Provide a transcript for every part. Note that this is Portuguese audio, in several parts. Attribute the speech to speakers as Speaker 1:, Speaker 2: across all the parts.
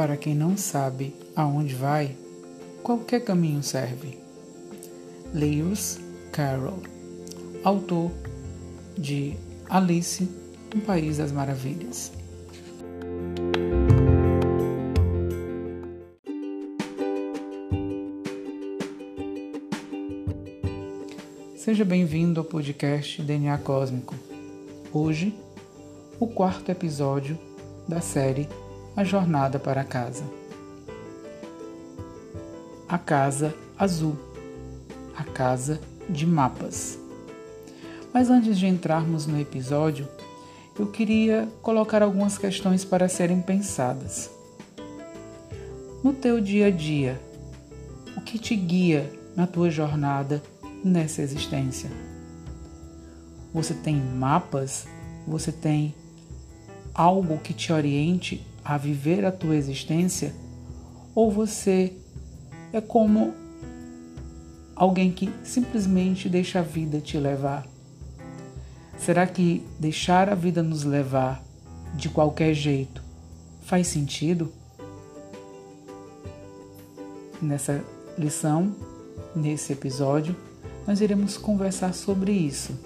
Speaker 1: Para quem não sabe aonde vai, qualquer caminho serve. Lewis Carroll, autor de Alice no País das Maravilhas. Seja bem-vindo ao podcast DNA Cósmico. Hoje, o quarto episódio da série A Jornada para Casa. A Casa Azul, a Casa de Mapas. Mas antes de entrarmos no episódio, eu queria colocar algumas questões para serem pensadas. No teu dia a dia, o que te guia na tua jornada nessa existência. Você tem mapas? Você tem algo que te oriente a viver a tua existência? Ou você é como alguém que simplesmente deixa a vida te levar? Será que deixar a vida nos levar de qualquer jeito faz sentido? Nessa lição, nesse episódio, nós iremos conversar sobre isso.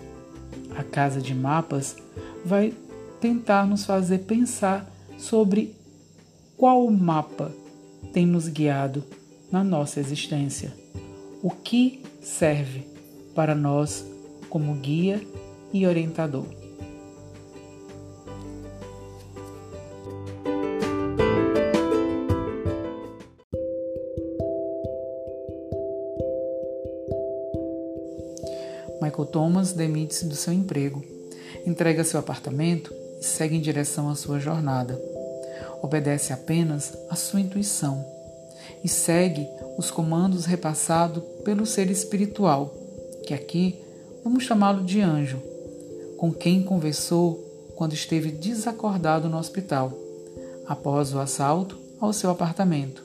Speaker 1: A Casa de Mapas vai tentar nos fazer pensar sobre qual mapa tem nos guiado na nossa existência. O que serve para nós como guia e orientador. Michael Thomas demite-se do seu emprego, entrega seu apartamento e segue em direção à sua jornada. Obedece apenas à sua intuição e segue os comandos repassados pelo ser espiritual, que aqui vamos chamá-lo de anjo, com quem conversou quando esteve desacordado no hospital, após o assalto ao seu apartamento.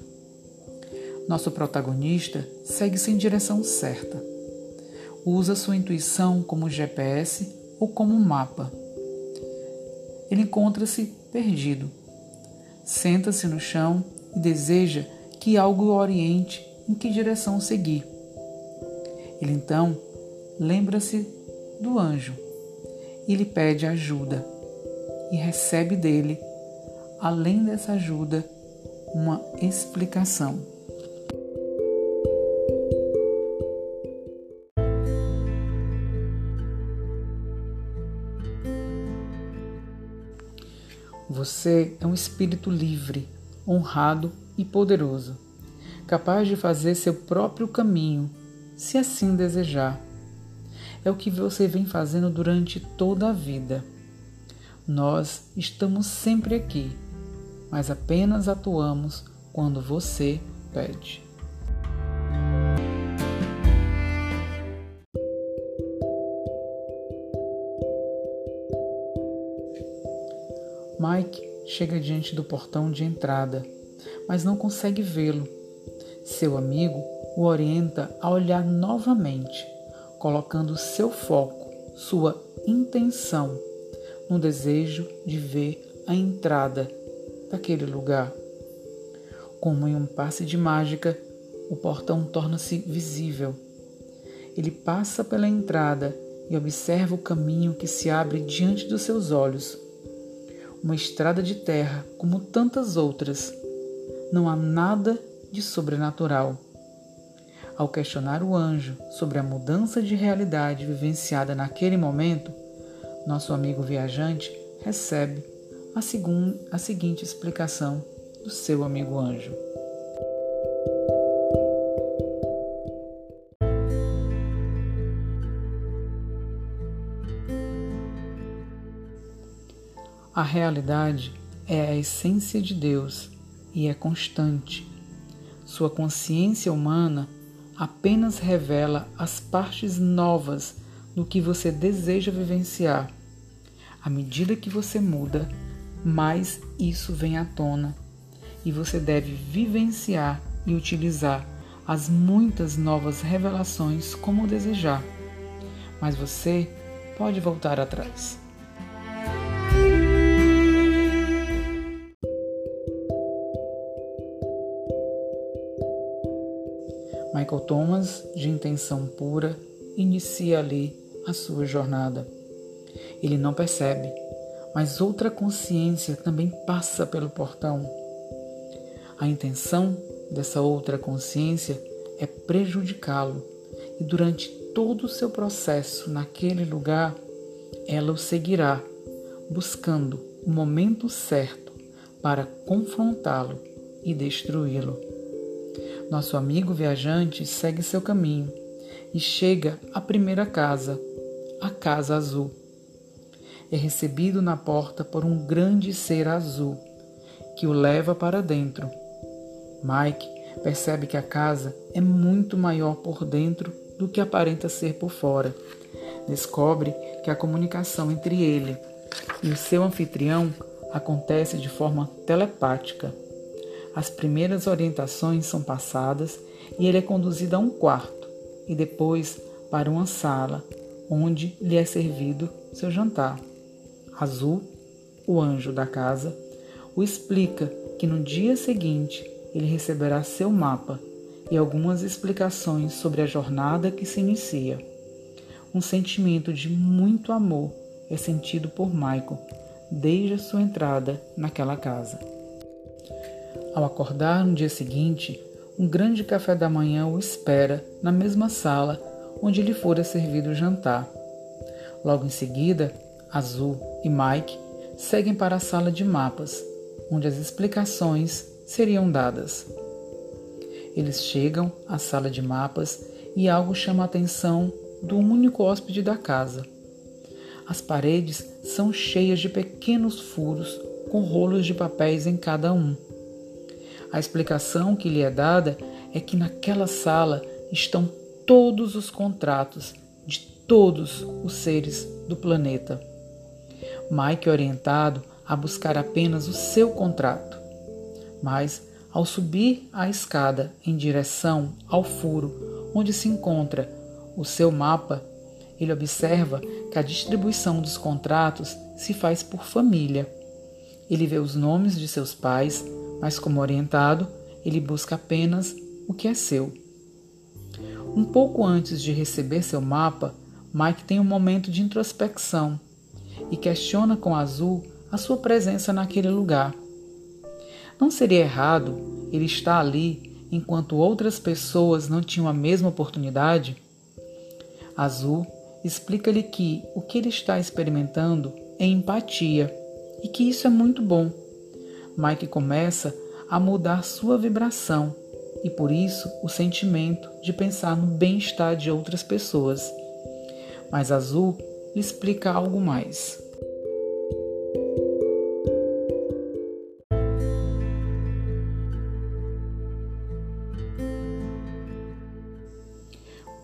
Speaker 1: Nosso protagonista segue-se em direção certa usa sua intuição como GPS ou como mapa. Ele encontra-se perdido. Senta-se no chão e deseja que algo o oriente em que direção seguir. Ele então lembra-se do anjo e lhe pede ajuda e recebe dele, além dessa ajuda, uma explicação. Você é um espírito livre, honrado e poderoso, capaz de fazer seu próprio caminho, se assim desejar. É o que você vem fazendo durante toda a vida. Nós estamos sempre aqui, mas apenas atuamos quando você pede. Chega diante do portão de entrada, mas não consegue vê-lo. Seu amigo o orienta a olhar novamente, colocando seu foco, sua intenção, no desejo de ver a entrada daquele lugar. Como em um passe de mágica, o portão torna-se visível. Ele passa pela entrada e observa o caminho que se abre diante dos seus olhos uma estrada de terra como tantas outras. Não há nada de sobrenatural. Ao questionar o anjo sobre a mudança de realidade vivenciada naquele momento, nosso amigo viajante recebe a, segun, a seguinte explicação do seu amigo anjo. A realidade é a essência de Deus e é constante. Sua consciência humana apenas revela as partes novas do que você deseja vivenciar. À medida que você muda, mais isso vem à tona e você deve vivenciar e utilizar as muitas novas revelações como desejar. Mas você pode voltar atrás. Michael Thomas, de intenção pura, inicia ali a sua jornada. Ele não percebe, mas outra consciência também passa pelo portão. A intenção dessa outra consciência é prejudicá-lo, e durante todo o seu processo naquele lugar, ela o seguirá, buscando o momento certo para confrontá-lo e destruí-lo. Nosso amigo viajante segue seu caminho e chega à primeira casa, a Casa Azul. É recebido na porta por um grande ser azul que o leva para dentro. Mike percebe que a casa é muito maior por dentro do que aparenta ser por fora. Descobre que a comunicação entre ele e o seu anfitrião acontece de forma telepática. As primeiras orientações são passadas e ele é conduzido a um quarto e depois para uma sala onde lhe é servido seu jantar. Azul, o anjo da casa, o explica que no dia seguinte ele receberá seu mapa e algumas explicações sobre a jornada que se inicia. Um sentimento de muito amor é sentido por Michael desde a sua entrada naquela casa. Ao acordar no dia seguinte, um grande café da manhã o espera na mesma sala onde lhe fora servido o jantar. Logo em seguida, Azul e Mike seguem para a sala de mapas, onde as explicações seriam dadas. Eles chegam à sala de mapas e algo chama a atenção do único hóspede da casa. As paredes são cheias de pequenos furos com rolos de papéis em cada um. A explicação que lhe é dada é que naquela sala estão todos os contratos de todos os seres do planeta. Mike é orientado a buscar apenas o seu contrato, mas ao subir a escada em direção ao furo onde se encontra o seu mapa, ele observa que a distribuição dos contratos se faz por família. Ele vê os nomes de seus pais, mas, como orientado, ele busca apenas o que é seu. Um pouco antes de receber seu mapa, Mike tem um momento de introspecção e questiona com Azul a sua presença naquele lugar. Não seria errado ele estar ali enquanto outras pessoas não tinham a mesma oportunidade? Azul explica-lhe que o que ele está experimentando é empatia e que isso é muito bom. Mike começa a mudar sua vibração e por isso o sentimento de pensar no bem-estar de outras pessoas. Mas Azul explica algo mais.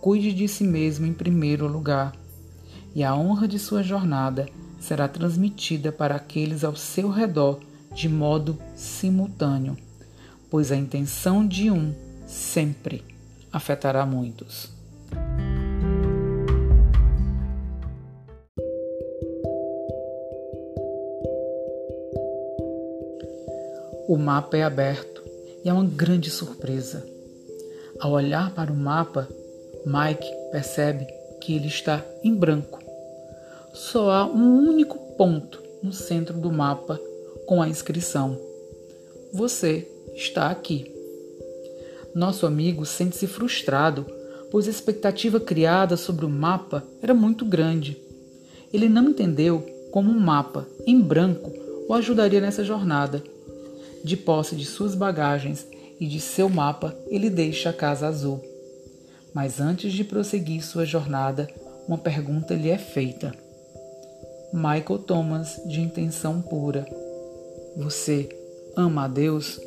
Speaker 1: cuide de si mesmo em primeiro lugar, e a honra de sua jornada será transmitida para aqueles ao seu redor de modo simultâneo, pois a intenção de um sempre afetará muitos. O mapa é aberto e é uma grande surpresa. Ao olhar para o mapa, Mike percebe que ele está em branco. Só há um único ponto no centro do mapa com a inscrição: Você está aqui. Nosso amigo sente-se frustrado, pois a expectativa criada sobre o mapa era muito grande. Ele não entendeu como um mapa em branco o ajudaria nessa jornada. De posse de suas bagagens e de seu mapa, ele deixa a Casa Azul. Mas antes de prosseguir sua jornada, uma pergunta lhe é feita. Michael Thomas, de intenção pura: Você ama a Deus?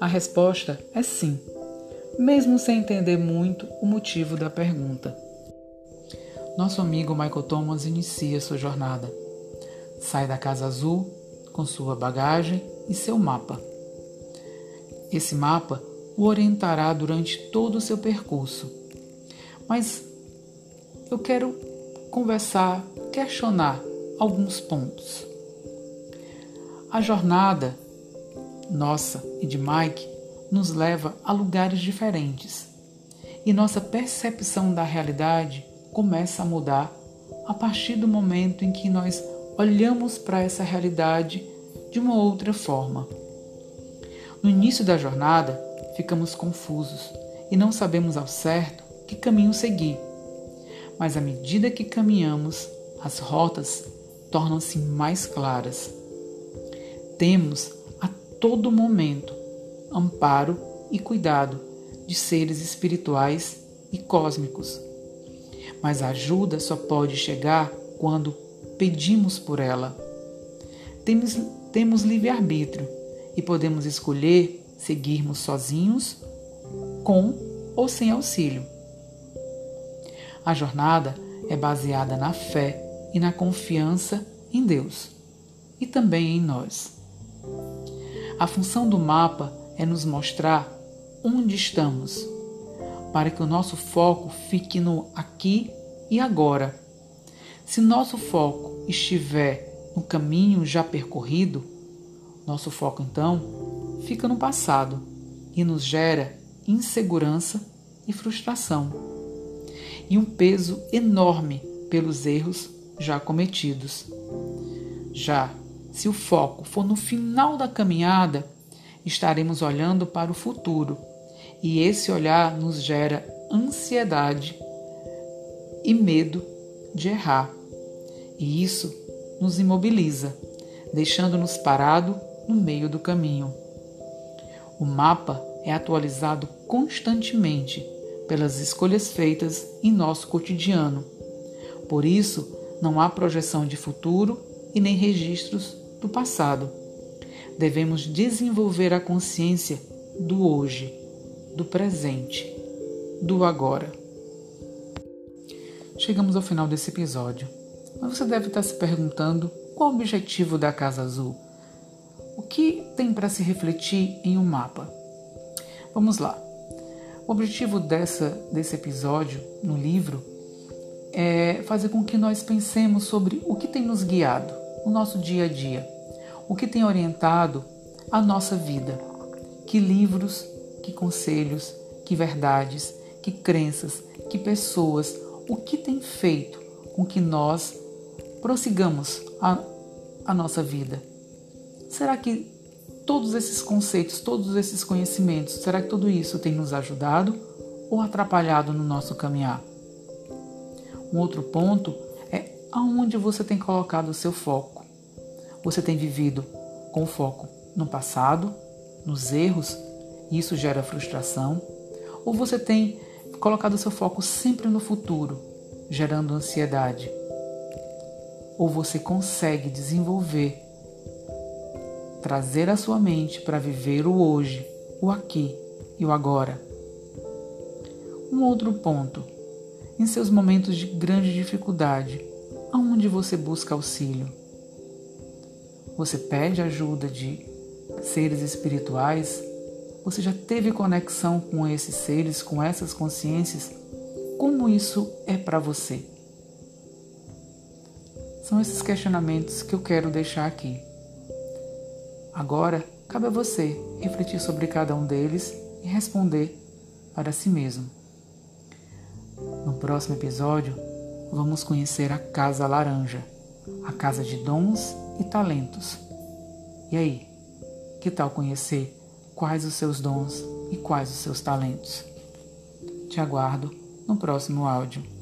Speaker 1: A resposta é sim, mesmo sem entender muito o motivo da pergunta. Nosso amigo Michael Thomas inicia sua jornada. Sai da Casa Azul com sua bagagem e seu mapa. Esse mapa o orientará durante todo o seu percurso. Mas eu quero conversar, questionar alguns pontos. A jornada nossa e de Mike nos leva a lugares diferentes, e nossa percepção da realidade começa a mudar a partir do momento em que nós olhamos para essa realidade de uma outra forma. No início da jornada, ficamos confusos e não sabemos ao certo que caminho seguir. Mas à medida que caminhamos, as rotas tornam-se mais claras. Temos a todo momento amparo e cuidado de seres espirituais e cósmicos. Mas a ajuda só pode chegar quando pedimos por ela. Temos, temos livre-arbítrio e podemos escolher seguirmos sozinhos, com ou sem auxílio. A jornada é baseada na fé e na confiança em Deus e também em nós. A função do mapa é nos mostrar onde estamos, para que o nosso foco fique no aqui e agora. Se nosso foco estiver no caminho já percorrido, nosso foco então fica no passado e nos gera insegurança e frustração, e um peso enorme pelos erros já cometidos. Já se o foco for no final da caminhada, estaremos olhando para o futuro e esse olhar nos gera ansiedade e medo de errar. E isso nos imobiliza, deixando-nos parado no meio do caminho. O mapa é atualizado constantemente pelas escolhas feitas em nosso cotidiano. Por isso, não há projeção de futuro e nem registros do passado devemos desenvolver a consciência do hoje, do presente, do agora. Chegamos ao final desse episódio, mas você deve estar se perguntando qual o objetivo da Casa Azul. O que tem para se refletir em um mapa? Vamos lá. O objetivo dessa, desse episódio no livro é fazer com que nós pensemos sobre o que tem nos guiado no nosso dia a dia o que tem orientado a nossa vida. Que livros, que conselhos, que verdades, que crenças, que pessoas, o que tem feito com que nós prossigamos a, a nossa vida? Será que todos esses conceitos, todos esses conhecimentos, será que tudo isso tem nos ajudado ou atrapalhado no nosso caminhar? Um outro ponto é aonde você tem colocado o seu foco. Você tem vivido com foco no passado, nos erros, e isso gera frustração? Ou você tem colocado seu foco sempre no futuro, gerando ansiedade? Ou você consegue desenvolver, trazer a sua mente para viver o hoje, o aqui e o agora? Um outro ponto. Em seus momentos de grande dificuldade, aonde você busca auxílio? Você pede ajuda de seres espirituais, você já teve conexão com esses seres, com essas consciências? Como isso é para você? São esses questionamentos que eu quero deixar aqui. Agora, cabe a você refletir sobre cada um deles e responder para si mesmo. No próximo episódio, vamos conhecer a Casa Laranja, a casa de dons e talentos. E aí, que tal conhecer quais os seus dons e quais os seus talentos? Te aguardo no próximo áudio.